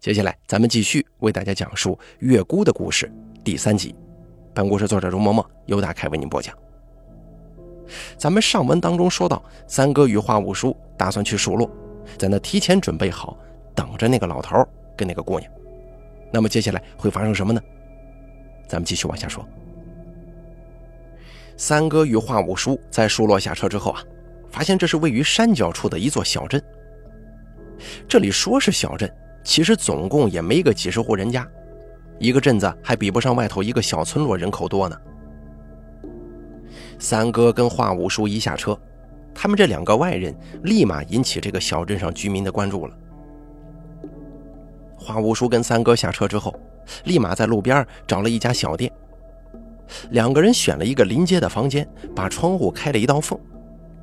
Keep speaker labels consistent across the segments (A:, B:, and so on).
A: 接下来，咱们继续为大家讲述月姑的故事第三集。本故事作者容嬷嬷由大凯为您播讲。咱们上文当中说到，三哥与华五叔打算去数落，在那提前准备好，等着那个老头跟那个姑娘。那么接下来会发生什么呢？咱们继续往下说。三哥与华五叔在数落下车之后啊，发现这是位于山脚处的一座小镇。这里说是小镇。其实总共也没个几十户人家，一个镇子还比不上外头一个小村落人口多呢。三哥跟华五叔一下车，他们这两个外人立马引起这个小镇上居民的关注了。华五叔跟三哥下车之后，立马在路边找了一家小店，两个人选了一个临街的房间，把窗户开了一道缝，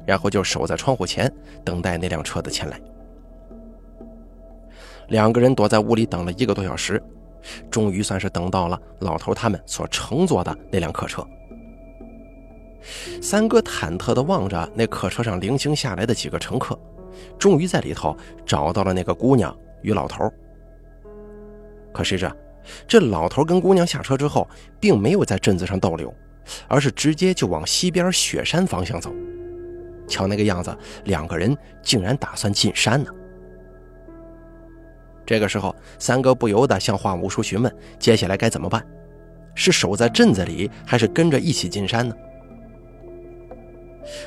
A: 然后就守在窗户前等待那辆车的前来。两个人躲在屋里等了一个多小时，终于算是等到了老头他们所乘坐的那辆客车。三哥忐忑地望着那客车上零星下来的几个乘客，终于在里头找到了那个姑娘与老头。可是这这老头跟姑娘下车之后，并没有在镇子上逗留，而是直接就往西边雪山方向走。瞧那个样子，两个人竟然打算进山呢。这个时候，三哥不由得向华五叔询问：“接下来该怎么办？是守在镇子里，还是跟着一起进山呢？”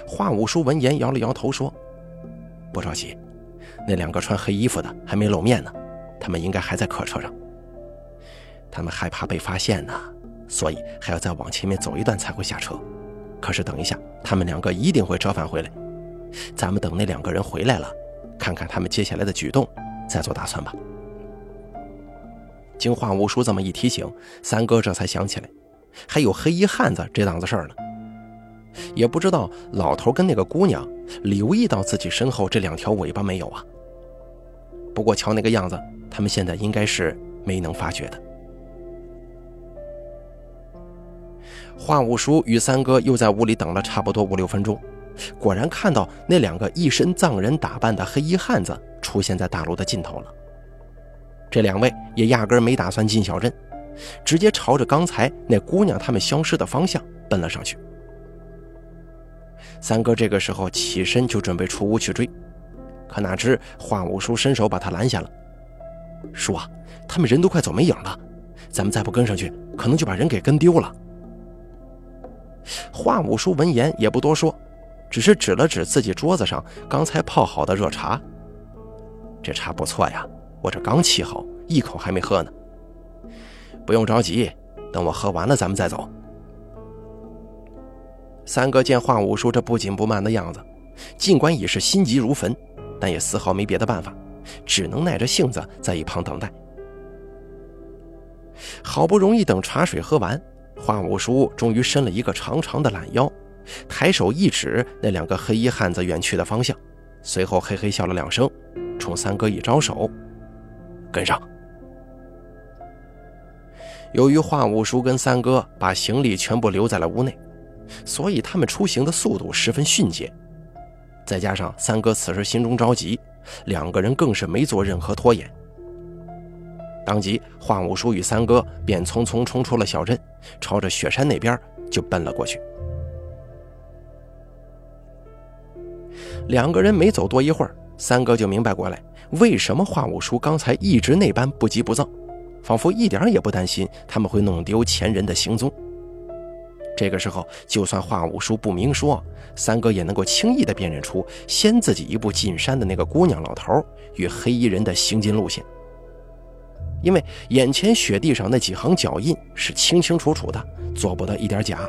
A: 华五叔闻言摇了摇头说：“不着急，那两个穿黑衣服的还没露面呢，他们应该还在客车上。他们害怕被发现呢，所以还要再往前面走一段才会下车。可是等一下，他们两个一定会折返回来。咱们等那两个人回来了，看看他们接下来的举动，再做打算吧。”经华五叔这么一提醒，三哥这才想起来，还有黑衣汉子这档子事儿呢。也不知道老头跟那个姑娘留意到自己身后这两条尾巴没有啊？不过瞧那个样子，他们现在应该是没能发觉的。华五叔与三哥又在屋里等了差不多五六分钟，果然看到那两个一身藏人打扮的黑衣汉子出现在大楼的尽头了。这两位也压根没打算进小镇，直接朝着刚才那姑娘他们消失的方向奔了上去。三哥这个时候起身就准备出屋去追，可哪知华五叔伸手把他拦下了。叔啊，他们人都快走没影了，咱们再不跟上去，可能就把人给跟丢了。华五叔闻言也不多说，只是指了指自己桌子上刚才泡好的热茶，这茶不错呀。我这刚沏好，一口还没喝呢。不用着急，等我喝完了，咱们再走。三哥见华五叔这不紧不慢的样子，尽管已是心急如焚，但也丝毫没别的办法，只能耐着性子在一旁等待。好不容易等茶水喝完，华五叔终于伸了一个长长的懒腰，抬手一指那两个黑衣汉子远去的方向，随后嘿嘿笑了两声，冲三哥一招手。跟上。由于华五叔跟三哥把行李全部留在了屋内，所以他们出行的速度十分迅捷。再加上三哥此时心中着急，两个人更是没做任何拖延。当即，华五叔与三哥便匆匆冲出了小镇，朝着雪山那边就奔了过去。两个人没走多一会儿，三哥就明白过来。为什么华五叔刚才一直那般不急不躁，仿佛一点也不担心他们会弄丢前人的行踪？这个时候，就算华五叔不明说，三哥也能够轻易地辨认出先自己一步进山的那个姑娘老头与黑衣人的行进路线，因为眼前雪地上那几行脚印是清清楚楚的，做不得一点假。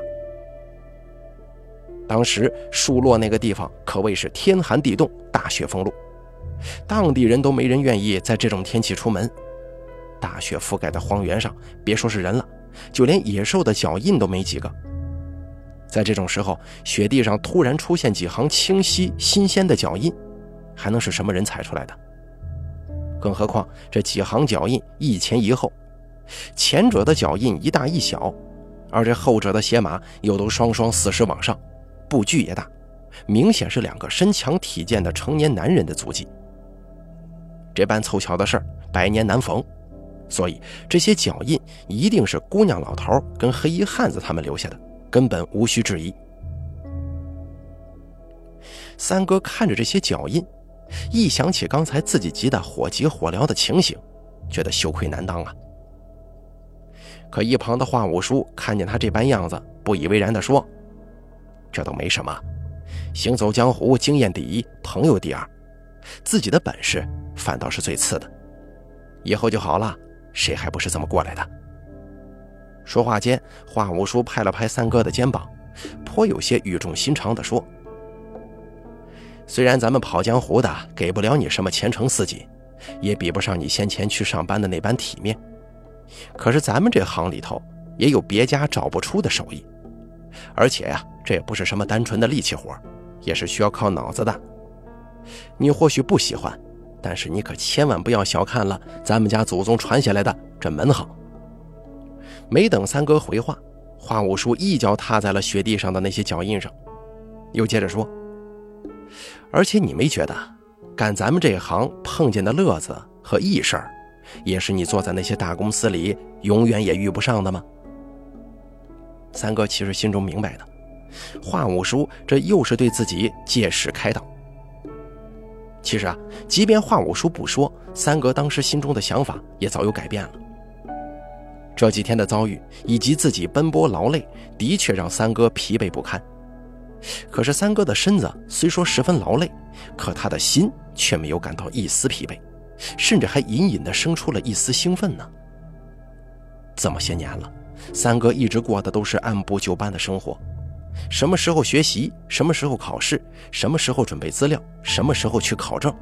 A: 当时树落那个地方可谓是天寒地冻，大雪封路。当地人都没人愿意在这种天气出门，大雪覆盖的荒原上，别说是人了，就连野兽的脚印都没几个。在这种时候，雪地上突然出现几行清晰新鲜的脚印，还能是什么人踩出来的？更何况这几行脚印一前一后，前者的脚印一大一小，而这后者的鞋码又都双双四十往上，步距也大，明显是两个身强体健的成年男人的足迹。这般凑巧的事儿百年难逢，所以这些脚印一定是姑娘老头跟黑衣汉子他们留下的，根本无需质疑。三哥看着这些脚印，一想起刚才自己急得火急火燎的情形，觉得羞愧难当啊。可一旁的华五叔看见他这般样子，不以为然地说：“这都没什么，行走江湖经验第一，朋友第二，自己的本事反倒是最次的。以后就好了，谁还不是这么过来的？”说话间，华五叔拍了拍三哥的肩膀，颇有些语重心长地说。虽然咱们跑江湖的给不了你什么前程似锦，也比不上你先前去上班的那般体面，可是咱们这行里头也有别家找不出的手艺，而且呀，这也不是什么单纯的力气活，也是需要靠脑子的。你或许不喜欢，但是你可千万不要小看了咱们家祖宗传下来的这门行。没等三哥回话，花五叔一脚踏在了雪地上的那些脚印上，又接着说。而且你没觉得，干咱们这行碰见的乐子和异事儿，也是你坐在那些大公司里永远也遇不上的吗？三哥其实心中明白的，华五叔这又是对自己借势开导。其实啊，即便华五叔不说，三哥当时心中的想法也早有改变了。这几天的遭遇以及自己奔波劳累，的确让三哥疲惫不堪。可是三哥的身子虽说十分劳累，可他的心却没有感到一丝疲惫，甚至还隐隐的生出了一丝兴奋呢。这么些年了，三哥一直过的都是按部就班的生活，什么时候学习，什么时候考试，什么时候准备资料，什么时候去考证，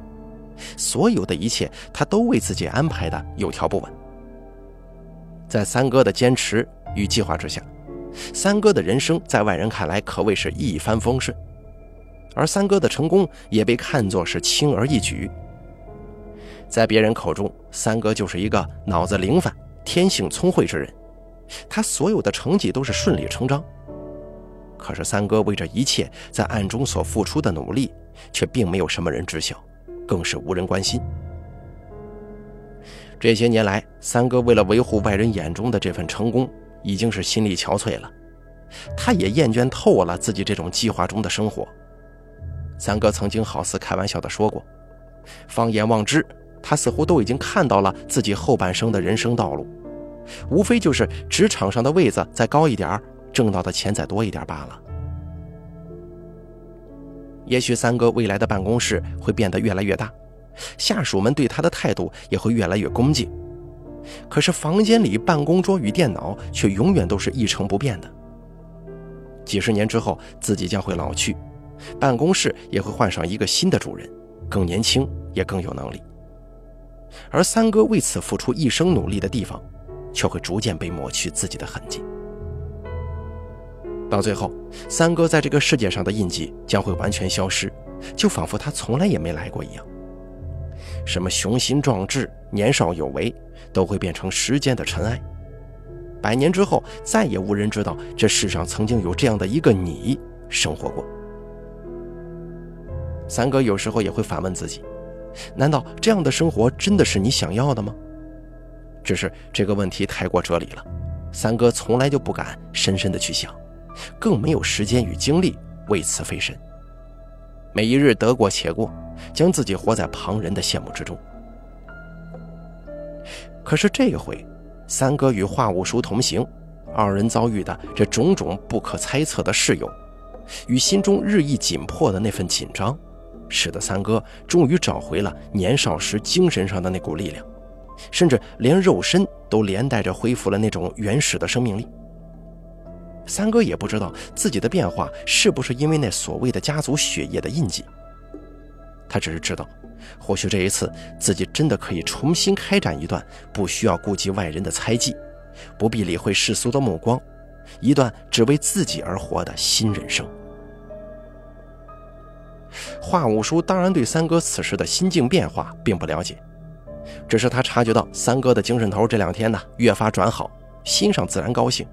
A: 所有的一切他都为自己安排的有条不紊。在三哥的坚持与计划之下。三哥的人生在外人看来可谓是一帆风顺，而三哥的成功也被看作是轻而易举。在别人口中，三哥就是一个脑子灵泛、天性聪慧之人，他所有的成绩都是顺理成章。可是三哥为这一切在暗中所付出的努力，却并没有什么人知晓，更是无人关心。这些年来，三哥为了维护外人眼中的这份成功。已经是心力憔悴了，他也厌倦透了自己这种计划中的生活。三哥曾经好似开玩笑的说过：“放眼望之，他似乎都已经看到了自己后半生的人生道路，无非就是职场上的位子再高一点，挣到的钱再多一点罢了。也许三哥未来的办公室会变得越来越大，下属们对他的态度也会越来越恭敬。”可是房间里办公桌与电脑却永远都是一成不变的。几十年之后，自己将会老去，办公室也会换上一个新的主人，更年轻也更有能力。而三哥为此付出一生努力的地方，却会逐渐被抹去自己的痕迹。到最后，三哥在这个世界上的印记将会完全消失，就仿佛他从来也没来过一样。什么雄心壮志、年少有为，都会变成时间的尘埃。百年之后，再也无人知道这世上曾经有这样的一个你生活过。三哥有时候也会反问自己：难道这样的生活真的是你想要的吗？只是这个问题太过哲理了，三哥从来就不敢深深的去想，更没有时间与精力为此费神。每一日得过且过。将自己活在旁人的羡慕之中。可是这回，三哥与华五叔同行，二人遭遇的这种种不可猜测的事由，与心中日益紧迫的那份紧张，使得三哥终于找回了年少时精神上的那股力量，甚至连肉身都连带着恢复了那种原始的生命力。三哥也不知道自己的变化是不是因为那所谓的家族血液的印记。他只是知道，或许这一次自己真的可以重新开展一段不需要顾及外人的猜忌，不必理会世俗的目光，一段只为自己而活的新人生。华五叔当然对三哥此时的心境变化并不了解，只是他察觉到三哥的精神头这两天呢越发转好，心上自然高兴，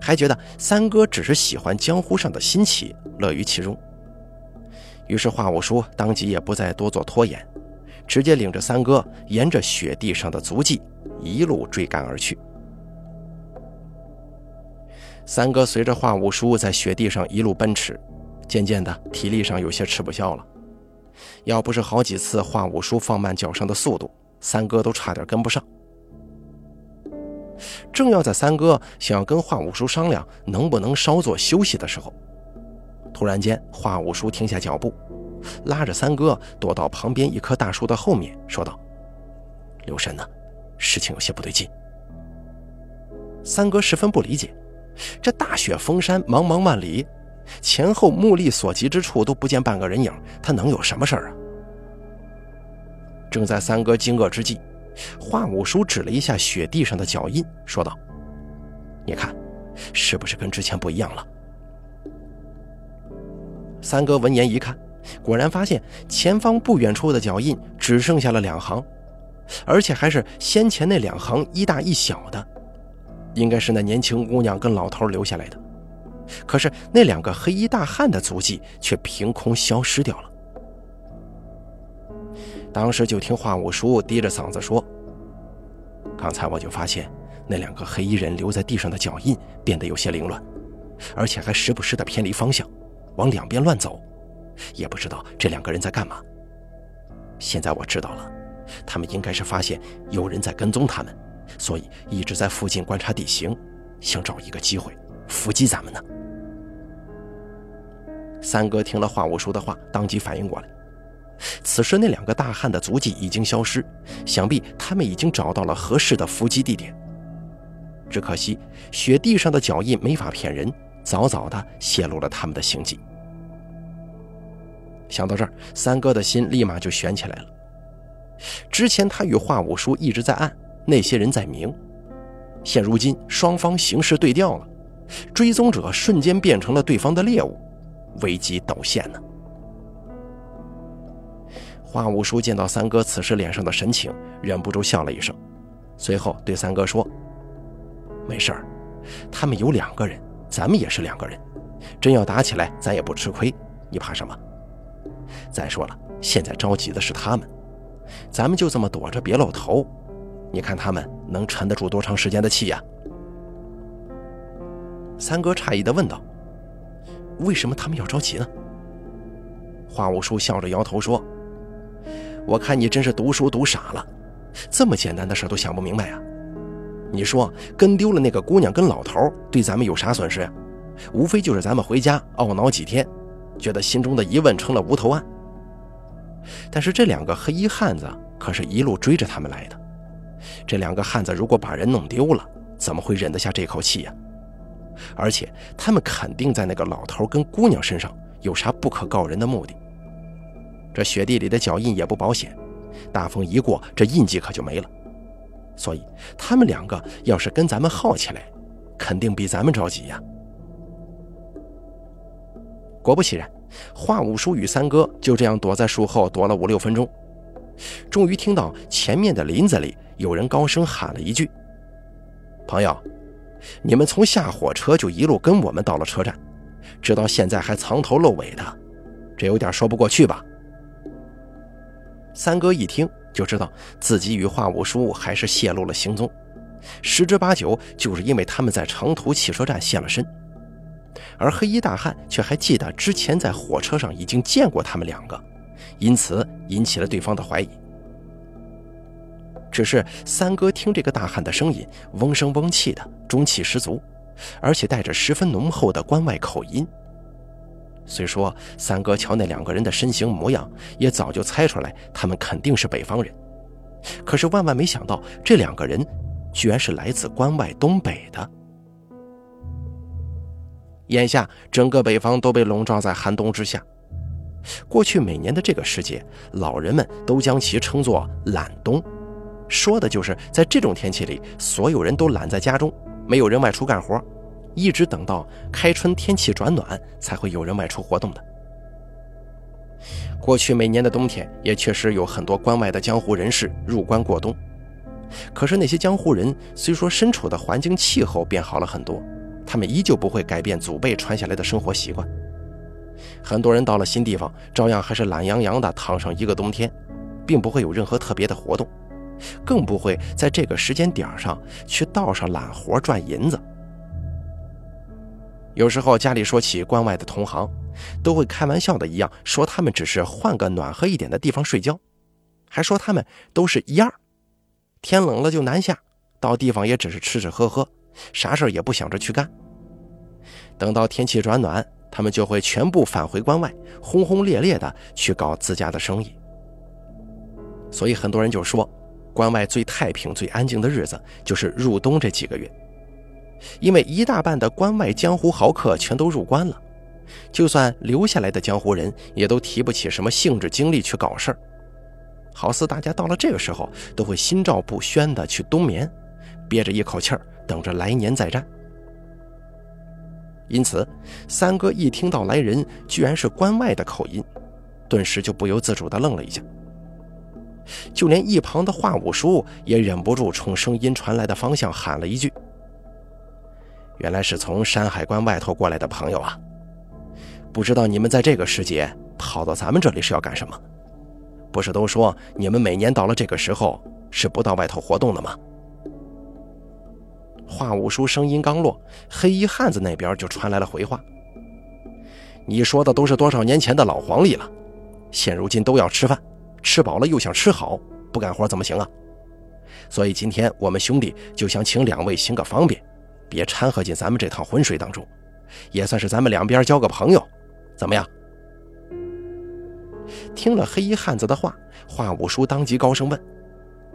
A: 还觉得三哥只是喜欢江湖上的新奇，乐于其中。于是，华五叔当即也不再多做拖延，直接领着三哥沿着雪地上的足迹一路追赶而去。三哥随着华五叔在雪地上一路奔驰，渐渐的体力上有些吃不消了。要不是好几次华五叔放慢脚上的速度，三哥都差点跟不上。正要在三哥想要跟华五叔商量能不能稍作休息的时候，突然间华五叔停下脚步，拉着三哥躲到旁边一棵大树的后面，说道：“留神呐，事情有些不对劲。”三哥十分不理解，这大雪封山，茫茫万里。前后目力所及之处都不见半个人影，他能有什么事儿啊？正在三哥惊愕之际，华五叔指了一下雪地上的脚印，说道：“你看，是不是跟之前不一样了？”三哥闻言一看，果然发现前方不远处的脚印只剩下了两行，而且还是先前那两行一大一小的，应该是那年轻姑娘跟老头留下来的。可是那两个黑衣大汉的足迹却凭空消失掉了。当时就听华五叔低着嗓子说：“刚才我就发现那两个黑衣人留在地上的脚印变得有些凌乱，而且还时不时的偏离方向，往两边乱走，也不知道这两个人在干嘛。现在我知道了，他们应该是发现有人在跟踪他们，所以一直在附近观察地形，想找一个机会伏击咱们呢。”三哥听了华五叔的话，当即反应过来，此时那两个大汉的足迹已经消失，想必他们已经找到了合适的伏击地点。只可惜雪地上的脚印没法骗人，早早的泄露了他们的行迹。想到这儿，三哥的心立马就悬起来了。之前他与华五叔一直在暗，那些人在明，现如今双方形势对调了，追踪者瞬间变成了对方的猎物。危机陡现呢。华五叔见到三哥此时脸上的神情，忍不住笑了一声，随后对三哥说：“没事儿，他们有两个人，咱们也是两个人，真要打起来，咱也不吃亏。你怕什么？再说了，现在着急的是他们，咱们就这么躲着别露头，你看他们能沉得住多长时间的气呀？”三哥诧异地问道。为什么他们要着急呢？花五叔笑着摇头说：“我看你真是读书读傻了，这么简单的事都想不明白啊！你说跟丢了那个姑娘跟老头，对咱们有啥损失呀？无非就是咱们回家懊恼几天，觉得心中的疑问成了无头案。但是这两个黑衣汉子可是一路追着他们来的，这两个汉子如果把人弄丢了，怎么会忍得下这口气呀？”而且他们肯定在那个老头跟姑娘身上有啥不可告人的目的。这雪地里的脚印也不保险，大风一过，这印记可就没了。所以他们两个要是跟咱们耗起来，肯定比咱们着急呀。果不其然，华五叔与三哥就这样躲在树后躲了五六分钟，终于听到前面的林子里有人高声喊了一句：“朋友。”你们从下火车就一路跟我们到了车站，直到现在还藏头露尾的，这有点说不过去吧？三哥一听就知道自己与华五叔还是泄露了行踪，十之八九就是因为他们在长途汽车站现了身，而黑衣大汉却还记得之前在火车上已经见过他们两个，因此引起了对方的怀疑。只是三哥听这个大汉的声音，嗡声嗡气的，中气十足，而且带着十分浓厚的关外口音。虽说三哥瞧那两个人的身形模样，也早就猜出来他们肯定是北方人，可是万万没想到这两个人居然是来自关外东北的。眼下整个北方都被笼罩在寒冬之下，过去每年的这个时节，老人们都将其称作懒冬。说的就是在这种天气里，所有人都懒在家中，没有人外出干活，一直等到开春天气转暖，才会有人外出活动的。过去每年的冬天，也确实有很多关外的江湖人士入关过冬。可是那些江湖人虽说身处的环境气候变好了很多，他们依旧不会改变祖辈传下来的生活习惯。很多人到了新地方，照样还是懒洋洋的躺上一个冬天，并不会有任何特别的活动，更不会在这个时间点上去道上揽活赚银子。有时候家里说起关外的同行，都会开玩笑的一样说他们只是换个暖和一点的地方睡觉，还说他们都是一样，天冷了就南下，到地方也只是吃吃喝喝，啥事也不想着去干。等到天气转暖，他们就会全部返回关外，轰轰烈烈的去搞自家的生意。所以很多人就说，关外最太平、最安静的日子就是入冬这几个月。因为一大半的关外江湖豪客全都入关了，就算留下来的江湖人，也都提不起什么兴致精力去搞事儿。好似大家到了这个时候，都会心照不宣的去冬眠，憋着一口气儿，等着来年再战。因此，三哥一听到来人居然是关外的口音，顿时就不由自主的愣了一下。就连一旁的华五叔也忍不住冲声音传来的方向喊了一句。原来是从山海关外头过来的朋友啊！不知道你们在这个时节跑到咱们这里是要干什么？不是都说你们每年到了这个时候是不到外头活动的吗？华五叔声音刚落，黑衣汉子那边就传来了回话：“你说的都是多少年前的老黄历了，现如今都要吃饭，吃饱了又想吃好，不干活怎么行啊？所以今天我们兄弟就想请两位行个方便。”别掺和进咱们这趟浑水当中，也算是咱们两边交个朋友，怎么样？听了黑衣汉子的话，华五叔当即高声问：“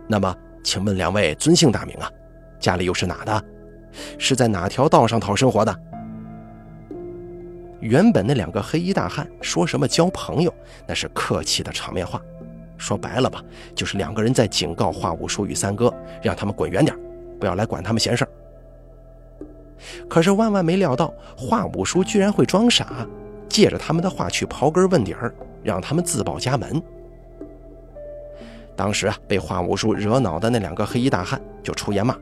A: 那么，请问两位尊姓大名啊？家里又是哪的？是在哪条道上讨生活的？”原本那两个黑衣大汉说什么交朋友，那是客气的场面话，说白了吧，就是两个人在警告华五叔与三哥，让他们滚远点，不要来管他们闲事儿。可是万万没料到，华五叔居然会装傻，借着他们的话去刨根问底儿，让他们自报家门。当时啊，被华五叔惹恼的那两个黑衣大汉就出言骂：“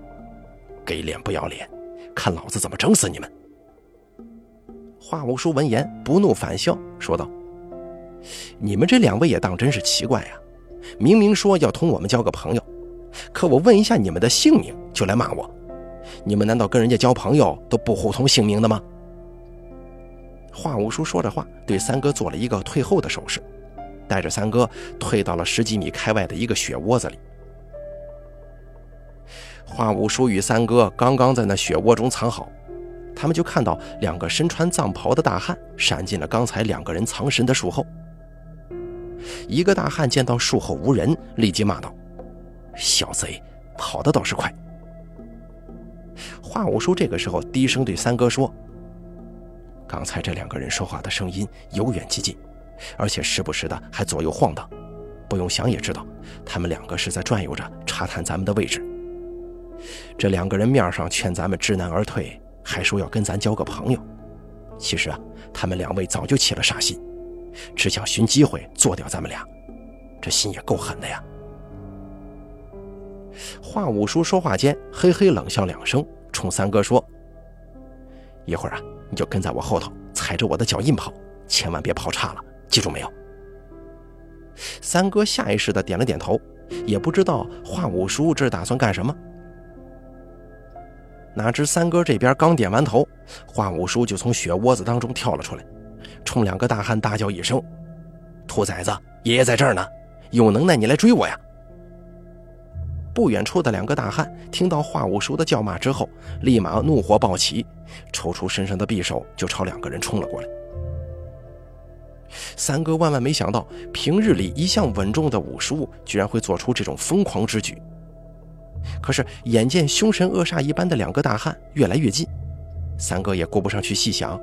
A: 给脸不要脸，看老子怎么整死你们！”华五叔闻言不怒反笑，说道：“你们这两位也当真是奇怪呀！明明说要同我们交个朋友，可我问一下你们的姓名，就来骂我。”你们难道跟人家交朋友都不互通姓名的吗？华五叔说着话，对三哥做了一个退后的手势，带着三哥退到了十几米开外的一个雪窝子里。华五叔与三哥刚刚在那雪窝中藏好，他们就看到两个身穿藏袍的大汉闪进了刚才两个人藏身的树后。一个大汉见到树后无人，立即骂道：“小贼，跑的倒是快！”华五叔这个时候低声对三哥说：“刚才这两个人说话的声音由远及近，而且时不时的还左右晃荡，不用想也知道，他们两个是在转悠着查探咱们的位置。这两个人面上劝咱们知难而退，还说要跟咱交个朋友，其实啊，他们两位早就起了杀心，只想寻机会做掉咱们俩，这心也够狠的呀。”华五叔说话间，嘿嘿冷笑两声，冲三哥说：“一会儿啊，你就跟在我后头，踩着我的脚印跑，千万别跑岔了，记住没有？”三哥下意识的点了点头，也不知道华五叔这是打算干什么。哪知三哥这边刚点完头，华五叔就从雪窝子当中跳了出来，冲两个大汉大叫一声：“兔崽子，爷爷在这儿呢，有能耐你来追我呀！”不远处的两个大汉听到华五叔的叫骂之后，立马怒火暴起，抽出身上的匕首就朝两个人冲了过来。三哥万万没想到，平日里一向稳重的五叔居然会做出这种疯狂之举。可是眼见凶神恶煞一般的两个大汉越来越近，三哥也顾不上去细想，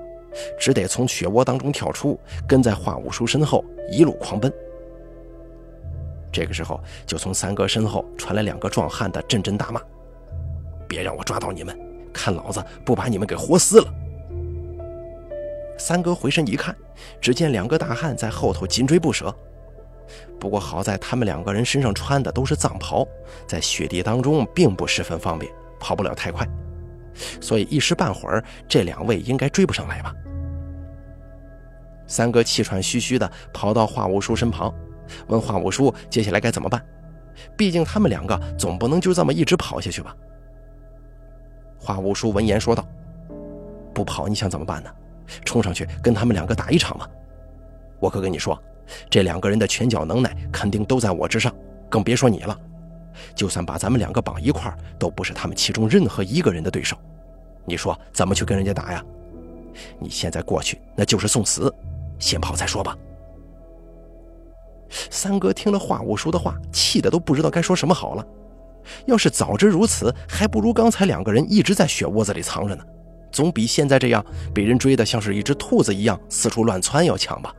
A: 只得从雪窝当中跳出，跟在华五叔身后一路狂奔。这个时候，就从三哥身后传来两个壮汉的阵阵大骂：“别让我抓到你们，看老子不把你们给活撕了！”三哥回身一看，只见两个大汉在后头紧追不舍。不过好在他们两个人身上穿的都是藏袍，在雪地当中并不十分方便，跑不了太快，所以一时半会儿这两位应该追不上来吧。三哥气喘吁吁地跑到华五叔身旁。问华五叔接下来该怎么办。毕竟他们两个总不能就这么一直跑下去吧。华五叔闻言说道：“不跑你想怎么办呢？冲上去跟他们两个打一场吗？我可跟你说，这两个人的拳脚能耐肯定都在我之上，更别说你了。就算把咱们两个绑一块儿，都不是他们其中任何一个人的对手。你说怎么去跟人家打呀？你现在过去那就是送死，先跑再说吧。”三哥听了华五叔的话，气得都不知道该说什么好了。要是早知如此，还不如刚才两个人一直在雪窝子里藏着呢，总比现在这样被人追的像是一只兔子一样四处乱窜要强吧。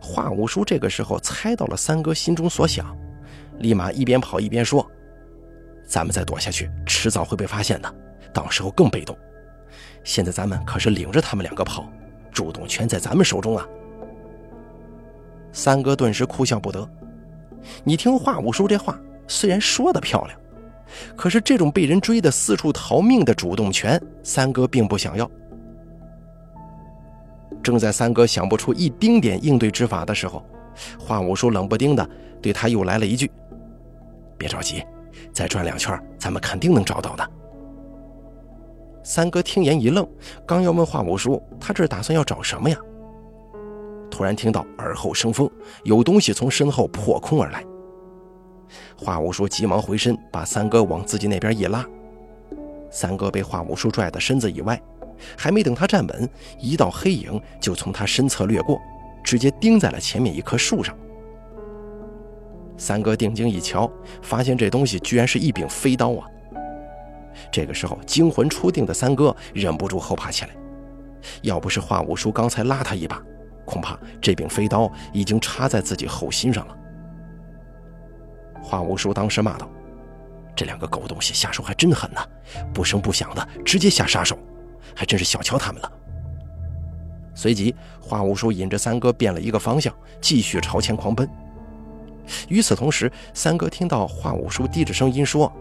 A: 华五叔这个时候猜到了三哥心中所想，立马一边跑一边说：“咱们再躲下去，迟早会被发现的，到时候更被动。现在咱们可是领着他们两个跑，主动权在咱们手中啊。”三哥顿时哭笑不得。你听华五叔这话，虽然说的漂亮，可是这种被人追的四处逃命的主动权，三哥并不想要。正在三哥想不出一丁点应对之法的时候，华五叔冷不丁的对他又来了一句：“别着急，再转两圈，咱们肯定能找到的。”三哥听言一愣，刚要问华五叔，他这打算要找什么呀？突然听到耳后生风，有东西从身后破空而来。华五叔急忙回身，把三哥往自己那边一拉。三哥被华五叔拽得身子以外，还没等他站稳，一道黑影就从他身侧掠过，直接钉在了前面一棵树上。三哥定睛一瞧，发现这东西居然是一柄飞刀啊！这个时候，惊魂初定的三哥忍不住后怕起来，要不是华五叔刚才拉他一把。恐怕这柄飞刀已经插在自己后心上了。华无叔当时骂道：“这两个狗东西下手还真狠呐，不声不响的直接下杀手，还真是小瞧他们了。”随即，华无叔引着三哥变了一个方向，继续朝前狂奔。与此同时，三哥听到华五叔低着声音说：“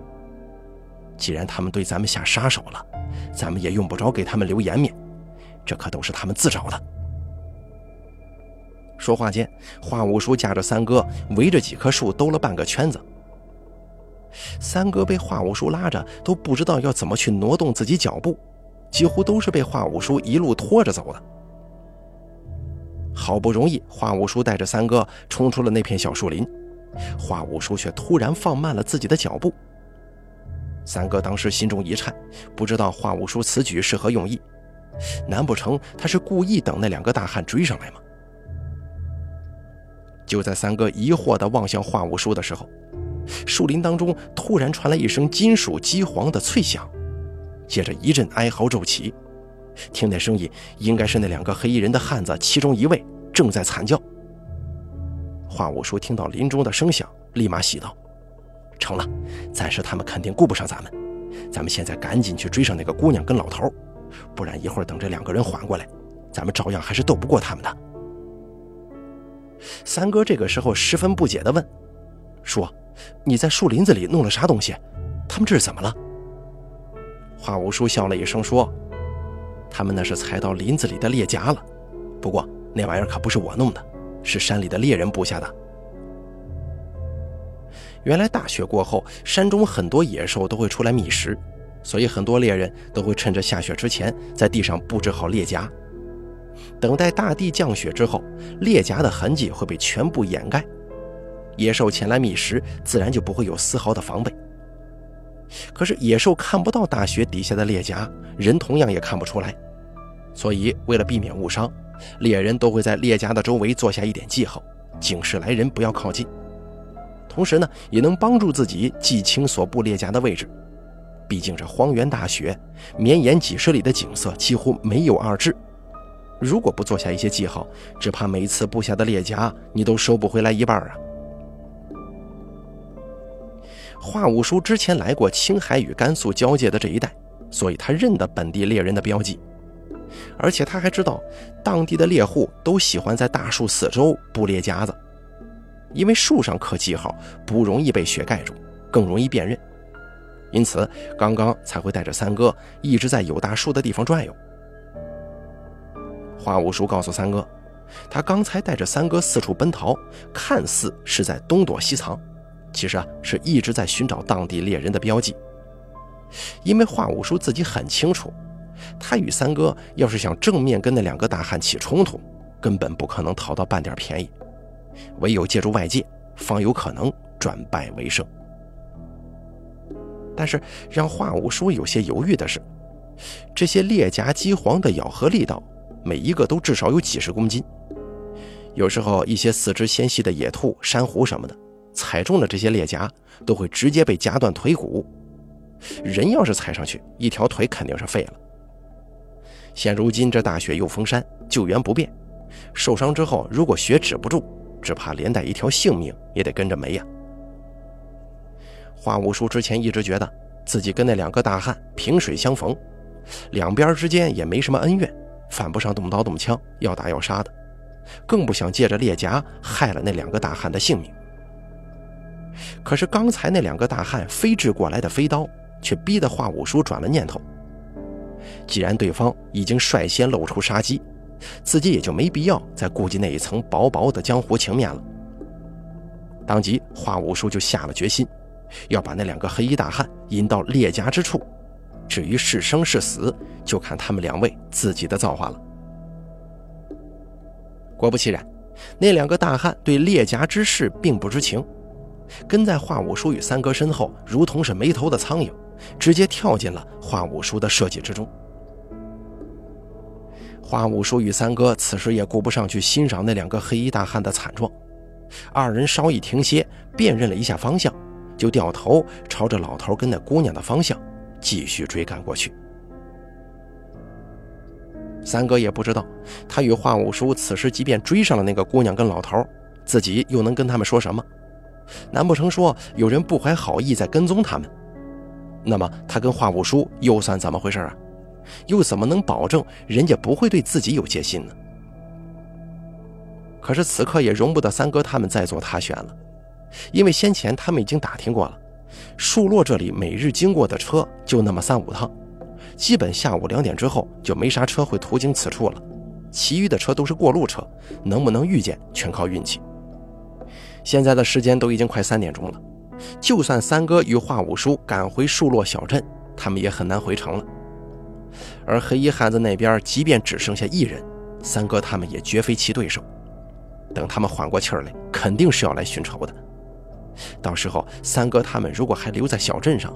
A: 既然他们对咱们下杀手了，咱们也用不着给他们留颜面，这可都是他们自找的。”说话间，华五叔架着三哥围着几棵树兜了半个圈子。三哥被华五叔拉着，都不知道要怎么去挪动自己脚步，几乎都是被华五叔一路拖着走的。好不容易，华五叔带着三哥冲出了那片小树林，华五叔却突然放慢了自己的脚步。三哥当时心中一颤，不知道华五叔此举是何用意，难不成他是故意等那两个大汉追上来吗？就在三哥疑惑地望向华五叔的时候，树林当中突然传来一声金属击黄的脆响，接着一阵哀嚎骤起。听那声音，应该是那两个黑衣人的汉子其中一位正在惨叫。华五叔听到林中的声响，立马喜道：“成了，暂时他们肯定顾不上咱们，咱们现在赶紧去追上那个姑娘跟老头，不然一会儿等这两个人缓过来，咱们照样还是斗不过他们的。”三哥这个时候十分不解地问：“说，你在树林子里弄了啥东西？他们这是怎么了？”华五叔笑了一声说：“他们那是踩到林子里的猎夹了，不过那玩意儿可不是我弄的，是山里的猎人布下的。原来大雪过后，山中很多野兽都会出来觅食，所以很多猎人都会趁着下雪之前，在地上布置好猎夹。”等待大地降雪之后，猎夹的痕迹会被全部掩盖，野兽前来觅食，自然就不会有丝毫的防备。可是野兽看不到大雪底下的猎夹，人同样也看不出来，所以为了避免误伤，猎人都会在猎夹的周围做下一点记号，警示来人不要靠近。同时呢，也能帮助自己记清所布猎夹的位置。毕竟这荒原大雪，绵延几十里的景色几乎没有二致。如果不做下一些记号，只怕每次布下的猎夹你都收不回来一半啊！华五叔之前来过青海与甘肃交界的这一带，所以他认得本地猎人的标记，而且他还知道当地的猎户都喜欢在大树四周布猎夹子，因为树上刻记号不容易被雪盖住，更容易辨认，因此刚刚才会带着三哥一直在有大树的地方转悠。华五叔告诉三哥：“他刚才带着三哥四处奔逃，看似是在东躲西藏，其实啊是一直在寻找当地猎人的标记。因为华五叔自己很清楚，他与三哥要是想正面跟那两个大汉起冲突，根本不可能讨到半点便宜，唯有借助外界，方有可能转败为胜。但是让华五叔有些犹豫的是，这些裂甲鸡黄的咬合力道，每一个都至少有几十公斤。有时候一些四肢纤细的野兔、珊瑚什么的，踩中了这些裂甲，都会直接被夹断腿骨。人要是踩上去，一条腿肯定是废了。现如今这大雪又封山，救援不便，受伤之后如果血止不住，只怕连带一条性命也得跟着没呀。华五叔之前一直觉得自己跟那两个大汉萍水相逢，两边之间也没什么恩怨，犯不上动刀动枪要打要杀的，更不想借着裂甲害了那两个大汉的性命。可是刚才那两个大汉飞掷过来的飞刀。却逼得华五叔转了念头。既然对方已经率先露出杀机，自己也就没必要再顾及那一层薄薄的江湖情面了。当即，华五叔就下了决心，要把那两个黑衣大汉引到列家之处。至于是生是死，就看他们两位自己的造化了。果不其然，那两个大汉对列家之事并不知情，跟在华五叔与三哥身后，如同是没头的苍蝇。直接跳进了华五叔的设计之中。华五叔与三哥此时也顾不上去欣赏那两个黑衣大汉的惨状，二人稍一停歇，辨认了一下方向，就掉头朝着老头跟那姑娘的方向继续追赶过去。三哥也不知道，他与华五叔此时即便追上了那个姑娘跟老头，自己又能跟他们说什么？难不成说有人不怀好意在跟踪他们？那么他跟华五叔又算怎么回事啊？又怎么能保证人家不会对自己有戒心呢？可是此刻也容不得三哥他们再做他选了，因为先前他们已经打听过了，树落这里每日经过的车就那么三五趟，基本下午两点之后就没啥车会途经此处了，其余的车都是过路车，能不能遇见全靠运气。现在的时间都已经快三点钟了。就算三哥与华五叔赶回树落小镇，他们也很难回城了。而黑衣汉子那边，即便只剩下一人，三哥他们也绝非其对手。等他们缓过气儿来，肯定是要来寻仇的。到时候，三哥他们如果还留在小镇上，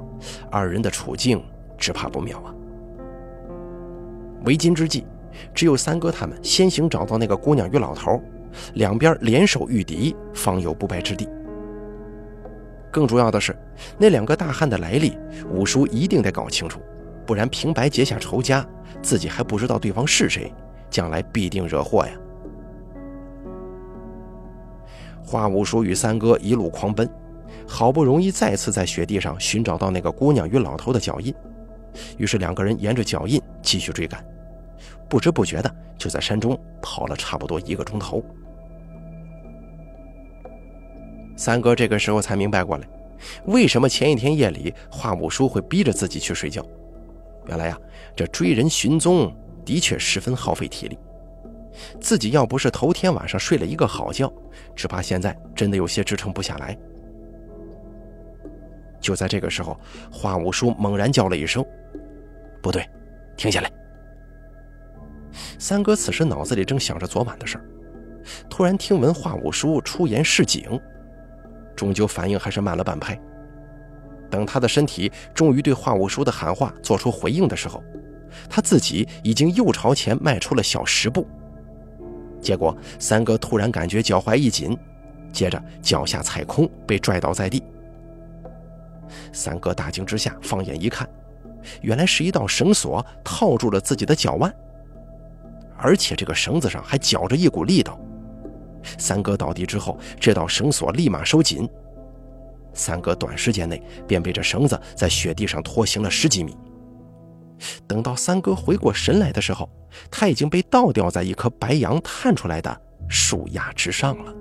A: 二人的处境只怕不妙啊。为今之计，只有三哥他们先行找到那个姑娘与老头，两边联手御敌，方有不败之地。更主要的是，那两个大汉的来历，五叔一定得搞清楚，不然平白结下仇家，自己还不知道对方是谁，将来必定惹祸呀。花五叔与三哥一路狂奔，好不容易再次在雪地上寻找到那个姑娘与老头的脚印，于是两个人沿着脚印继续追赶，不知不觉的就在山中跑了差不多一个钟头。三哥这个时候才明白过来，为什么前一天夜里华五叔会逼着自己去睡觉。原来呀，这追人寻踪的确十分耗费体力。自己要不是头天晚上睡了一个好觉，只怕现在真的有些支撑不下来。就在这个时候，华五叔猛然叫了一声：“不对，停下来！”三哥此时脑子里正想着昨晚的事儿，突然听闻华五叔出言示警。终究反应还是慢了半拍。等他的身体终于对华五叔的喊话做出回应的时候，他自己已经又朝前迈出了小十步。结果三哥突然感觉脚踝一紧，接着脚下踩空，被拽倒在地。三哥大惊之下放眼一看，原来是一道绳索套住了自己的脚腕，而且这个绳子上还绞着一股力道。三哥倒地之后，这道绳索立马收紧。三哥短时间内便被这绳子在雪地上拖行了十几米。等到三哥回过神来的时候，他已经被倒吊在一棵白杨探出来的树桠之上了。